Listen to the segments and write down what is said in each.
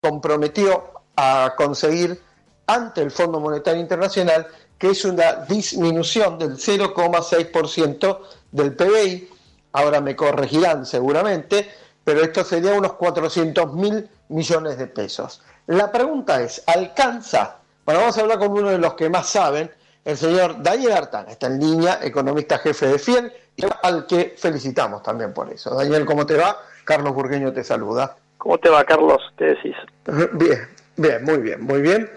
Comprometió a conseguir ante el Fondo Monetario Internacional que es una disminución del 0,6% del PBI. Ahora me corregirán seguramente, pero esto sería unos 400 mil millones de pesos. La pregunta es, ¿alcanza? Bueno, vamos a hablar con uno de los que más saben, el señor Daniel Artán, está en línea, economista jefe de FIEL, y al que felicitamos también por eso. Daniel, ¿cómo te va? Carlos Burgueño te saluda. ¿Cómo te va, Carlos? ¿Qué decís? Bien, bien, muy bien, muy bien.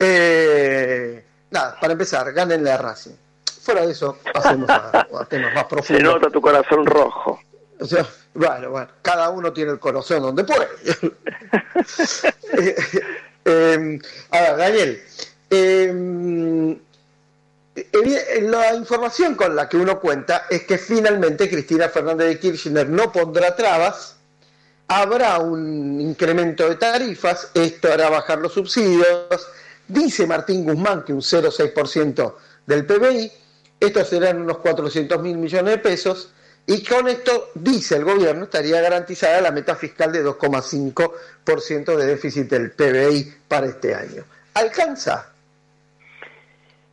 Eh, nada, para empezar, gánenle a Racing. Fuera de eso, pasemos a, temas más profundos. Se nota tu corazón rojo. O sea, bueno, bueno, cada uno tiene el corazón donde puede. eh, eh, a ver, Daniel, la información con la que uno cuenta es que finalmente Cristina Fernández de Kirchner no pondrá trabas habrá un incremento de tarifas, esto hará bajar los subsidios, dice Martín Guzmán que un 0,6% del PBI, estos serán unos 400 mil millones de pesos, y con esto, dice el gobierno, estaría garantizada la meta fiscal de 2,5% de déficit del PBI para este año. ¿Alcanza?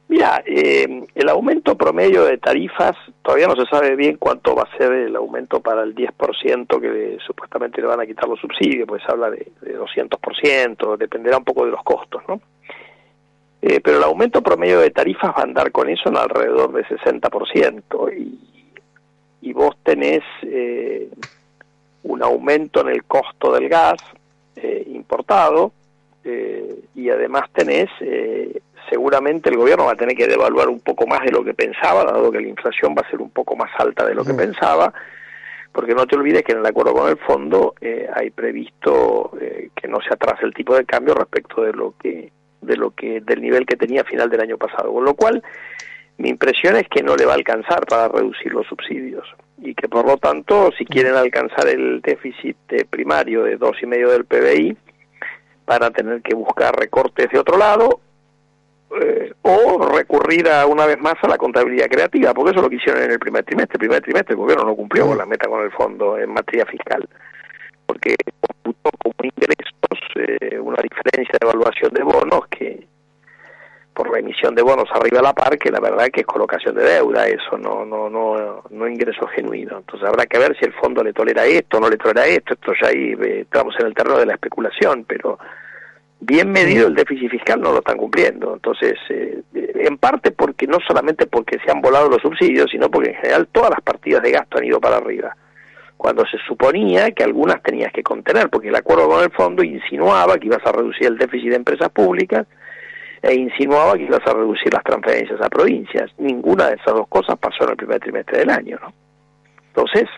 Mira, eh, el aumento promedio de tarifas, todavía no se sabe bien cuánto va a ser el aumento para el 10% que supuestamente le van a quitar los subsidios, pues se habla de, de 200%, dependerá un poco de los costos, ¿no? Eh, pero el aumento promedio de tarifas va a andar con eso en alrededor de 60% y, y vos tenés eh, un aumento en el costo del gas eh, importado eh, y además tenés seguramente el gobierno va a tener que devaluar un poco más de lo que pensaba, dado que la inflación va a ser un poco más alta de lo que pensaba, porque no te olvides que en el acuerdo con el fondo eh, hay previsto eh, que no se atrase el tipo de cambio respecto de lo que de lo que del nivel que tenía a final del año pasado, con lo cual mi impresión es que no le va a alcanzar para reducir los subsidios y que por lo tanto si quieren alcanzar el déficit primario de dos y medio del PBI van a tener que buscar recortes de otro lado eh, o recurrir a una vez más a la contabilidad creativa, porque eso es lo que hicieron en el primer trimestre. El primer trimestre el gobierno no cumplió con la meta con el fondo en materia fiscal, porque computó como ingresos eh, una diferencia de evaluación de bonos que por la emisión de bonos arriba a la par, que la verdad que es colocación de deuda, eso no no no no ingreso genuino. Entonces habrá que ver si el fondo le tolera esto, no le tolera esto, esto ya ahí eh, estamos en el terreno de la especulación, pero bien medido el déficit fiscal no lo están cumpliendo. Entonces, eh, en parte porque no solamente porque se han volado los subsidios, sino porque en general todas las partidas de gasto han ido para arriba. Cuando se suponía que algunas tenías que contener, porque el acuerdo con el fondo insinuaba que ibas a reducir el déficit de empresas públicas e insinuaba que ibas a reducir las transferencias a provincias. Ninguna de esas dos cosas pasó en el primer trimestre del año, ¿no? Entonces,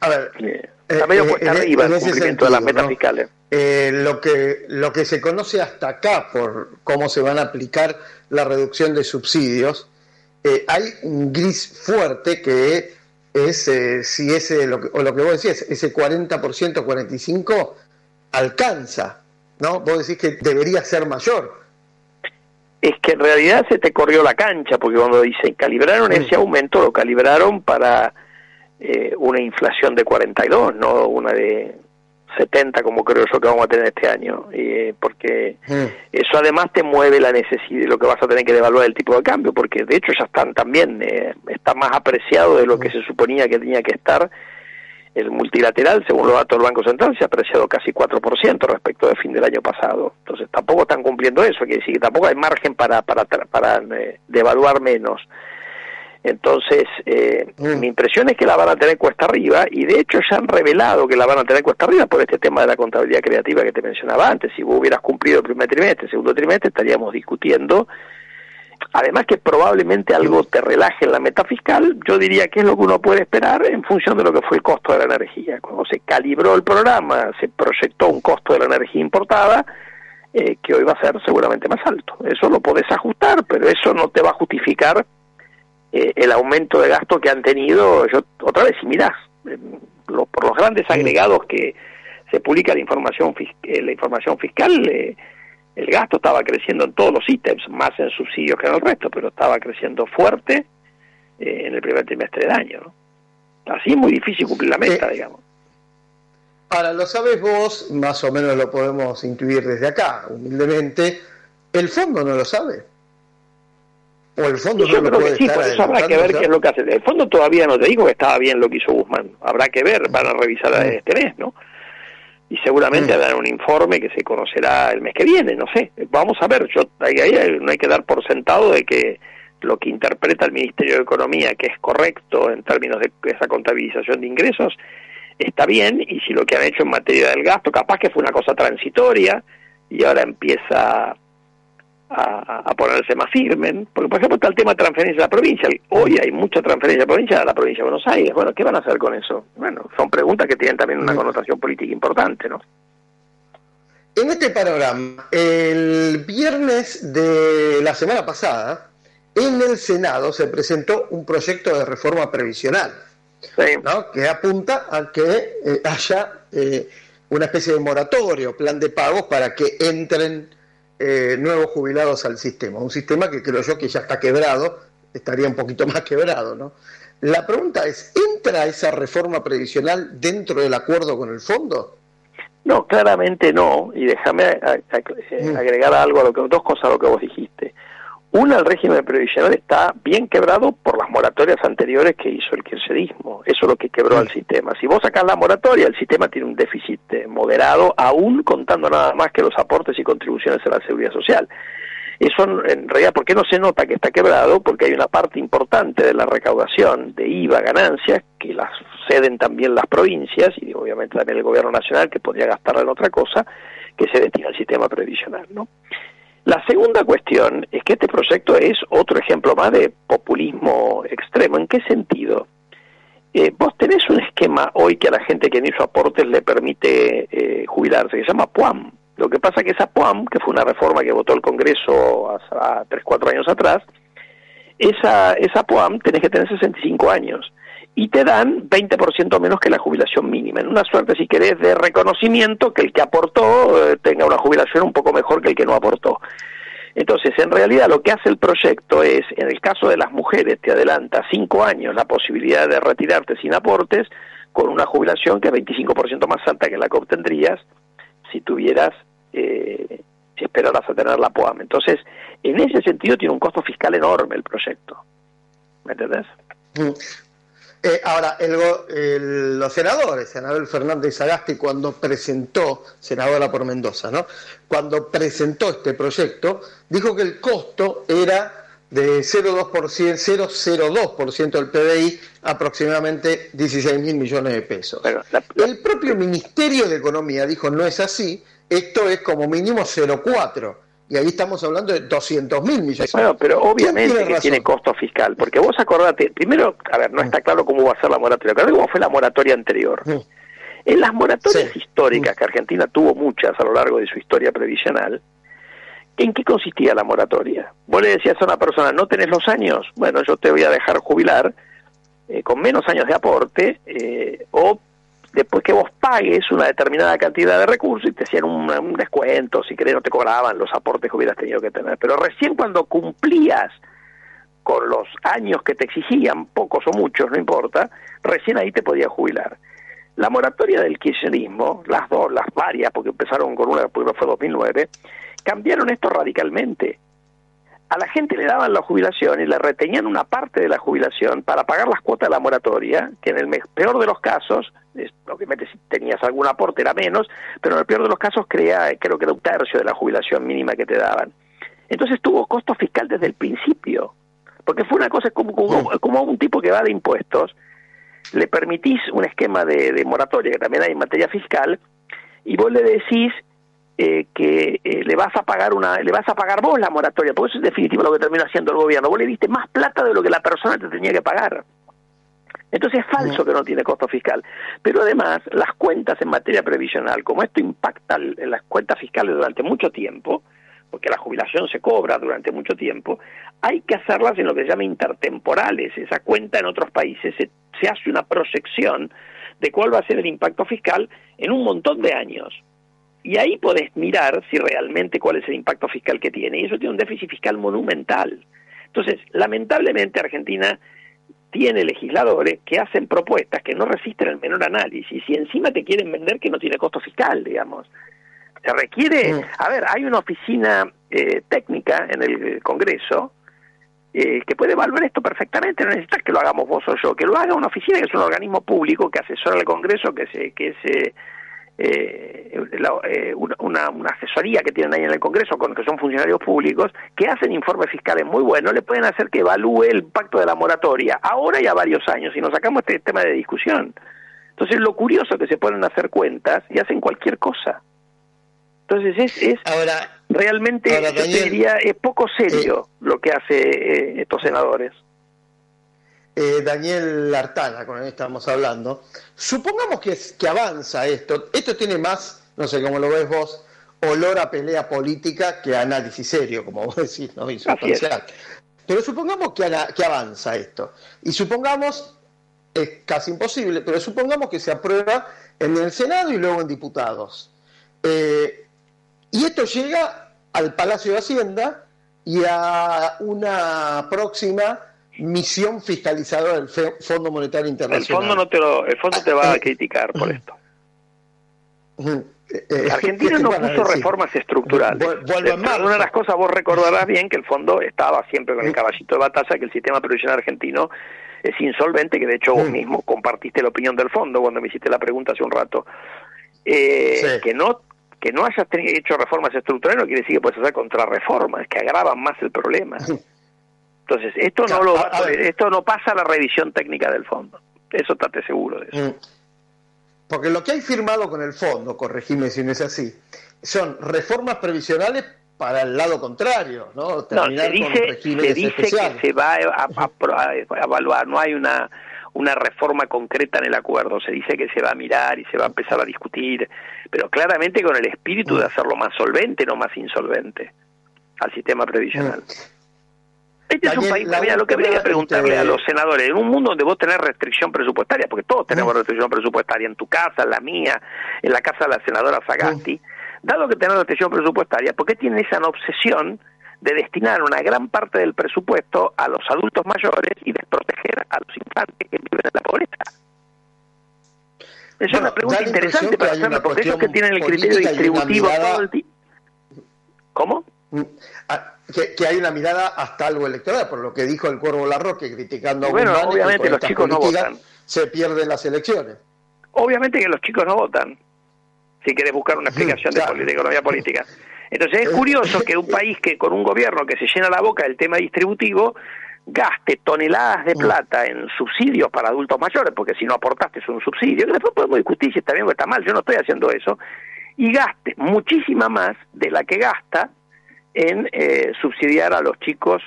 a ver, eh, está medio cuesta arriba el cumplimiento sentido, de las metas ¿no? fiscales. Eh, lo que lo que se conoce hasta acá por cómo se van a aplicar la reducción de subsidios, eh, hay un gris fuerte que es eh, si ese lo que, o lo que vos decías, ese 40%, 45 alcanza, ¿no? Vos decís que debería ser mayor. Es que en realidad se te corrió la cancha, porque cuando dicen calibraron ese aumento, lo calibraron para eh, una inflación de 42, no una de 70 como creo yo que vamos a tener este año, eh, porque eso además te mueve la necesidad, lo que vas a tener que devaluar el tipo de cambio, porque de hecho ya están también, eh, está más apreciado de lo que se suponía que tenía que estar. El multilateral, según los datos del Banco Central, se ha apreciado casi 4% respecto del fin del año pasado. Entonces tampoco están cumpliendo eso, quiere decir que tampoco hay margen para, para, para eh, devaluar menos. Entonces, eh, mm. mi impresión es que la van a tener cuesta arriba y de hecho ya han revelado que la van a tener cuesta arriba por este tema de la contabilidad creativa que te mencionaba antes. Si vos hubieras cumplido el primer trimestre, el segundo trimestre, estaríamos discutiendo. Además que probablemente algo te relaje en la meta fiscal, yo diría que es lo que uno puede esperar en función de lo que fue el costo de la energía. Cuando se calibró el programa, se proyectó un costo de la energía importada, eh, que hoy va a ser seguramente más alto. Eso lo podés ajustar, pero eso no te va a justificar eh, el aumento de gasto que han tenido. Yo otra vez, si mirás, por los grandes agregados que se publica la información, la información fiscal, el gasto estaba creciendo en todos los ítems, más en subsidios que en el resto, pero estaba creciendo fuerte en el primer trimestre del año. ¿no? Así es muy difícil cumplir la meta, digamos. Ahora, lo sabes vos, más o menos lo podemos intuir desde acá, humildemente. ¿El fondo no lo sabe? ¿O el fondo no lo puede sí, por eso habrá que ver qué es lo que hace. El fondo todavía no te digo que estaba bien lo que hizo Guzmán. Habrá que ver, van a revisar mm. este mes, ¿no? Y seguramente mm. un informe que se conocerá el mes que viene, no sé. Vamos a ver, yo ahí, no hay que dar por sentado de que lo que interpreta el Ministerio de Economía, que es correcto en términos de esa contabilización de ingresos, está bien, y si lo que han hecho en materia del gasto, capaz que fue una cosa transitoria, y ahora empieza a, ponerse más firme, porque por ejemplo está el tema de transferencia a la provincia, hoy hay mucha transferencia a la provincia a la provincia de Buenos Aires, bueno, ¿qué van a hacer con eso? Bueno, son preguntas que tienen también una connotación política importante, ¿no? En este panorama, el viernes de la semana pasada, en el Senado se presentó un proyecto de reforma previsional que apunta a que eh, haya eh, una especie de moratorio, plan de pagos para que entren eh, nuevos jubilados al sistema. Un sistema que creo yo que ya está quebrado, estaría un poquito más quebrado. ¿no? La pregunta es, ¿entra esa reforma previsional dentro del acuerdo con el fondo? No, claramente no. Y déjame mm. agregar algo a lo que dos cosas a lo que vos dijiste. Una, el régimen previsional está bien quebrado por las moratorias anteriores que hizo el kirchnerismo. Eso es lo que quebró al sistema. Si vos sacás la moratoria, el sistema tiene un déficit eh, moderado, aún contando nada más que los aportes y contribuciones a la seguridad social. Eso, en realidad, ¿por qué no se nota que está quebrado? Porque hay una parte importante de la recaudación de IVA, ganancias, que las ceden también las provincias y obviamente también el gobierno nacional, que podría gastarla en otra cosa, que se destina al sistema previsional, ¿no? La segunda cuestión es que este proyecto es otro ejemplo más de populismo extremo. ¿En qué sentido? Eh, vos tenés un esquema hoy que a la gente que no hizo aportes le permite eh, jubilarse, que se llama PUAM. Lo que pasa es que esa PUAM, que fue una reforma que votó el Congreso hace 3, 4 años atrás, esa, esa PUAM tenés que tener 65 años y te dan 20% menos que la jubilación mínima. En una suerte, si querés, de reconocimiento que el que aportó eh, tenga una jubilación un poco mejor que el que no aportó. Entonces, en realidad lo que hace el proyecto es, en el caso de las mujeres, te adelanta cinco años la posibilidad de retirarte sin aportes, con una jubilación que es 25% más alta que la que obtendrías si tuvieras, eh, si esperaras a tener la POAM. Entonces, en ese sentido tiene un costo fiscal enorme el proyecto. ¿Me entendés? Eh, ahora, el, los senadores, senador Fernández Sagasti, cuando presentó, senadora por Mendoza, ¿no? Cuando presentó este proyecto, dijo que el costo era de 0,02% del PBI, aproximadamente 16 mil millones de pesos. El propio Ministerio de Economía dijo, no es así, esto es como mínimo 0,4%. Y ahí estamos hablando de 200 mil millones. Bueno, pero obviamente que tiene costo fiscal, porque vos acordate, primero, a ver, no está claro cómo va a ser la moratoria, acordate cómo fue la moratoria anterior. En las moratorias históricas, que Argentina tuvo muchas a lo largo de su historia previsional, ¿en qué consistía la moratoria? Vos le decías a una persona, no tenés los años, bueno, yo te voy a dejar jubilar eh, con menos años de aporte, eh, o después que vos pagues una determinada cantidad de recursos y te hacían un, descuento, si querés no te cobraban los aportes que hubieras tenido que tener. Pero recién cuando cumplías con los años que te exigían, pocos o muchos, no importa, recién ahí te podías jubilar. La moratoria del kirchnerismo, las dos, las varias, porque empezaron con una, porque fue 2009, cambiaron esto radicalmente a la gente le daban la jubilación y le retenían una parte de la jubilación para pagar las cuotas de la moratoria, que en el peor de los casos, obviamente si tenías algún aporte era menos, pero en el peor de los casos crea, creo que era un tercio de la jubilación mínima que te daban. Entonces tuvo costo fiscal desde el principio, porque fue una cosa como, como, un tipo que va de impuestos, le permitís un esquema de, de moratoria que también hay en materia fiscal, y vos le decís eh, que eh, le vas a pagar una le vas a pagar vos la moratoria porque eso es definitivo lo que termina haciendo el gobierno vos le diste más plata de lo que la persona te tenía que pagar Entonces es falso que no tiene costo fiscal. Pero además, las cuentas en materia previsional, como esto impacta en las cuentas fiscales durante mucho tiempo, porque la jubilación se cobra durante mucho tiempo, hay que hacerlas en lo que se llama intertemporales. Esa cuenta en otros países se, se hace una proyección de cuál va a ser el impacto fiscal en un montón de años. Y ahí podés mirar si realmente cuál es el impacto fiscal que tiene. Y eso tiene un déficit fiscal monumental. Entonces, lamentablemente Argentina tiene legisladores que hacen propuestas que no resisten el menor análisis y encima te quieren vender que no tiene costo fiscal, digamos. Se requiere, a ver, hay una oficina eh, técnica en el Congreso eh, que puede evaluar esto perfectamente, no necesitas que lo hagamos vos o yo, que lo haga una oficina que es un organismo público que asesora al Congreso, que se, que se eh, eh una, una, asesoría que tienen ahí en el Congreso, con que son funcionarios públicos, que hacen informes fiscales muy buenos, le pueden hacer que evalúe el pacto de la moratoria, ahora y a varios años, y nos sacamos este tema de discusión. Entonces, lo curioso es que se ponen a hacer cuentas y hacen cualquier cosa. Entonces, es, es ahora, realmente, yo te diría, es poco serio eh, lo que hace eh, estos senadores. Eh, Daniel Artana, con el que estamos hablando, supongamos que, que avanza esto, esto tiene más, no sé cómo lo ves vos, olor a pelea política que a análisis serio, como vos decís, ¿no? Pero supongamos que, que avanza esto, y supongamos, es casi imposible, pero supongamos que se aprueba en el Senado y luego en diputados. Eh, y esto llega al Palacio de Hacienda y a una próxima misión fiscalizadora del Fondo Monetario Internacional. El fondo no te lo, el fondo te va a criticar por esto. Eh, eh, Argentina no puso reformas estructurales. Una de las cosas vos recordarás bien que el fondo estaba siempre con el caballito de batalla, que el sistema previsional argentino es insolvente, que de hecho vos mismo compartiste la opinión del fondo cuando me hiciste la pregunta hace un rato. Eh, que no que no hayas hecho reformas estructurales no quiere decir que puedes hacer contrarreformas, que agravan más el problema. Entonces, esto no, lo, esto no pasa a la revisión técnica del fondo. Eso estate seguro de eso. Mm. Porque lo que hay firmado con el fondo, corregime si no es así, son reformas previsionales para el lado contrario, ¿no? Terminar no, se dice, se dice que se va a, evaluar, no hay una, una reforma concreta en el acuerdo, se dice que se va a mirar y se va a empezar a discutir, pero claramente con el espíritu de mm. hacerlo más solvente, no más insolvente, al sistema previsional. Mm. Este es un país, mira, lo que habría que preguntarle a los senadores, en un mundo donde vos tenés restricción presupuestaria, porque todos tenemos mm. restricción presupuestaria, en tu casa, en la mía, en la casa de la senadora Sagasti, mm. dado que tenés restricción presupuestaria, ¿por qué tienen esa obsesión de destinar una gran parte del presupuesto a los adultos mayores y desproteger a los infantes que viven en la pobreza? Es una pregunta interesante para hacerla, porque ellos que tienen el criterio distributivo todo el tiempo. ¿Cómo? Mm. Ah, que, hay una mirada hasta algo electoral, por lo que dijo el Cuervo Larroque criticando a Bueno, obviamente los chicos no votan. Se pierden las elecciones. Obviamente que los chicos no votan, si quieres buscar una explicación de, economía política. Entonces es curioso que un país que con un gobierno que se llena la boca del tema distributivo gaste toneladas de mm. plata en subsidios para adultos mayores, porque si no aportaste es un subsidio, que después podemos discutir si está bien o está mal, yo no estoy haciendo eso, y gaste muchísima más de la que gasta en eh, subsidiar a los chicos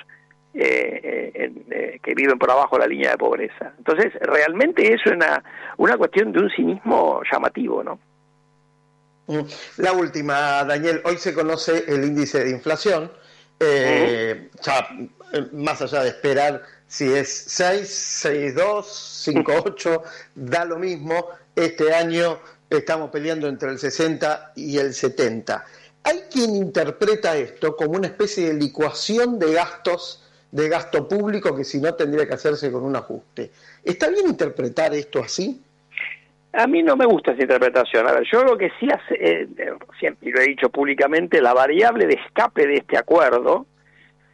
eh, eh, que viven por abajo de la línea de pobreza. Entonces, realmente es una, una cuestión de un cinismo llamativo, ¿no? Mm. La última, Daniel, hoy se conoce el índice de inflación, ya, más allá de esperar si es 6, 6,2, 5,8, da lo mismo, este año estamos peleando entre el 60 y el 70. Hay quien interpreta esto como una especie de licuación de gastos, de gasto público que si no tendría que hacerse con un ajuste. ¿Está bien interpretar esto así? A mí no me gusta esa interpretación. A ver, yo lo que sí hace, eh, siempre lo he dicho públicamente, la variable de escape de este acuerdo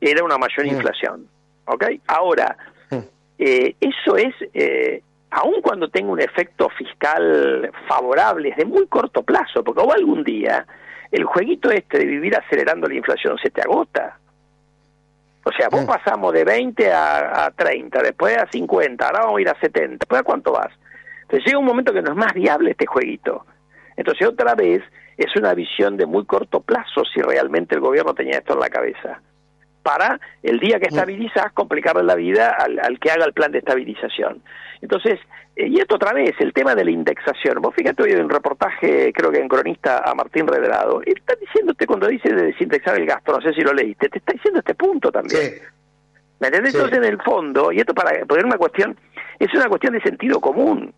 era una mayor mm. inflación. ¿Ok? Ahora, mm. eh, eso es, eh, aun cuando tenga un efecto fiscal favorable, es de muy corto plazo, porque hubo algún día el jueguito este de vivir acelerando la inflación se te agota. O sea, vos pasamos de 20 a, 30, después a 50, ahora vamos a ir a 70, después a cuánto vas. Entonces llega un momento que no es más viable este jueguito. Entonces otra vez es una visión de muy corto plazo si realmente el gobierno tenía esto en la cabeza. Para el día que estabilizás complicarle la vida al, al que haga el plan de estabilización. Entonces, eh, y esto otra vez, el tema de la indexación. Vos fíjate hoy en un reportaje, creo que en cronista a Martín Redrado, está diciéndote cuando dice de desindexar el gasto, no sé si lo leíste, te está diciendo este punto también. ¿Me entendés? Entonces, en el fondo, y esto para poner una cuestión, es una cuestión de sentido común.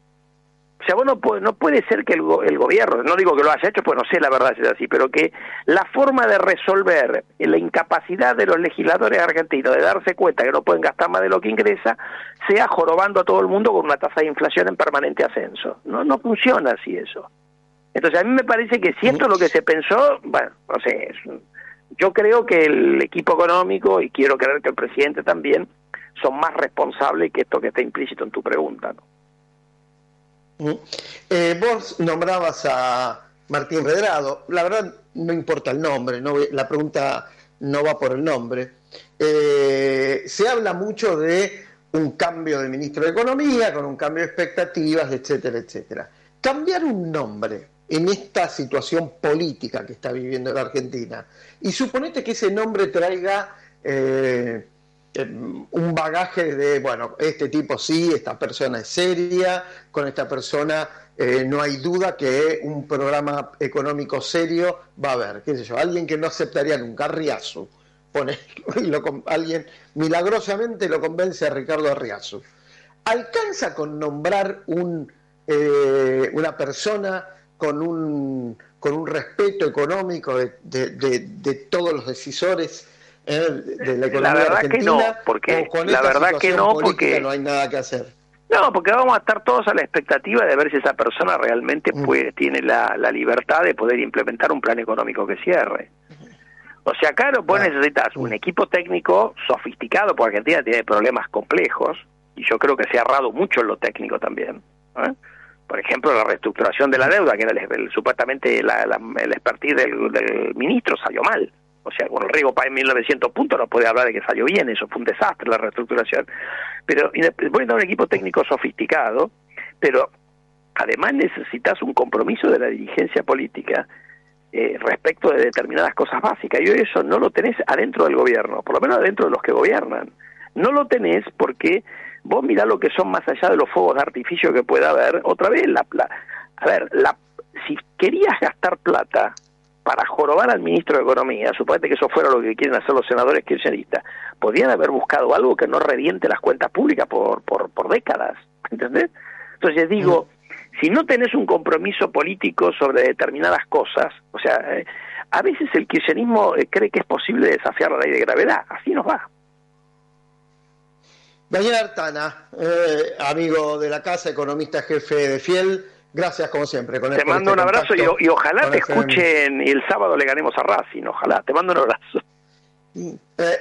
O sea, vos no, puede, no puede ser que el, el, gobierno, no digo que lo haya hecho, pues no sé la verdad si es así, pero que la forma de resolver la incapacidad de los legisladores argentinos de darse cuenta que no pueden gastar más de lo que ingresa, sea jorobando a todo el mundo con una tasa de inflación en permanente ascenso. No, no funciona así eso. Entonces a mí me parece que si esto es lo que se pensó, bueno, no sé, yo creo que el equipo económico, y quiero creer que el presidente también, son más responsables que esto que está implícito en tu pregunta, ¿no? Eh, vos nombrabas a Martín Redrado, la verdad no importa el nombre, no, la pregunta no va por el nombre. Eh, se habla mucho de un cambio de ministro de Economía, con un cambio de expectativas, etcétera, etcétera. Cambiar un nombre en esta situación política que está viviendo la Argentina y suponete que ese nombre traiga... Eh, un bagaje de, bueno, este tipo sí, esta persona es seria, con esta persona eh, no hay duda que un programa económico serio va a haber, qué sé yo, alguien que no aceptaría nunca, Arriazu, pone, alguien milagrosamente lo convence a Ricardo Arriazu. ¿Alcanza con nombrar eh, una persona con un, con un respeto económico de, de todos los decisores? La verdad que no, porque la verdad que no, porque no hay nada que hacer. No, porque vamos a estar todos a la expectativa de ver si esa persona realmente mm. puede, tiene la, libertad de poder implementar un plan económico que cierre. O sea, claro, vos necesitas un equipo técnico sofisticado, porque Argentina tiene problemas complejos, y yo creo que se ha errado mucho en lo técnico también. ¿eh? Por ejemplo, la reestructuración de la deuda, que era supuestamente la, el expertise del, del ministro, salió mal. O sea, el riego para 1900 puntos no puede hablar de que salió bien, eso fue un desastre la reestructuración. Pero dar un equipo técnico sofisticado, pero además necesitas un compromiso de la dirigencia política eh, respecto de determinadas cosas básicas. Y eso no lo tenés adentro del gobierno, por lo menos adentro de los que gobiernan. No lo tenés porque vos mirá lo que son más allá de los fuegos de artificio que pueda haber. Otra vez, la, la a ver, la, si querías gastar plata para jorobar al ministro de Economía, suponete que eso fuera lo que quieren hacer los senadores kirchneristas, podrían haber buscado algo que no reviente las cuentas públicas por, por, por décadas, ¿entendés? Entonces digo, si no tenés un compromiso político sobre determinadas cosas, o sea, eh, a veces el kirchnerismo eh, cree que es posible desafiar la ley de gravedad, así nos va. Daniel Artana, eh, amigo de la casa, economista jefe de Fiel, Gracias, como siempre. te mando un abrazo y, ojalá te escuchen y el sábado le ganemos a Racing. Ojalá. Te mando un abrazo. Eh, eh,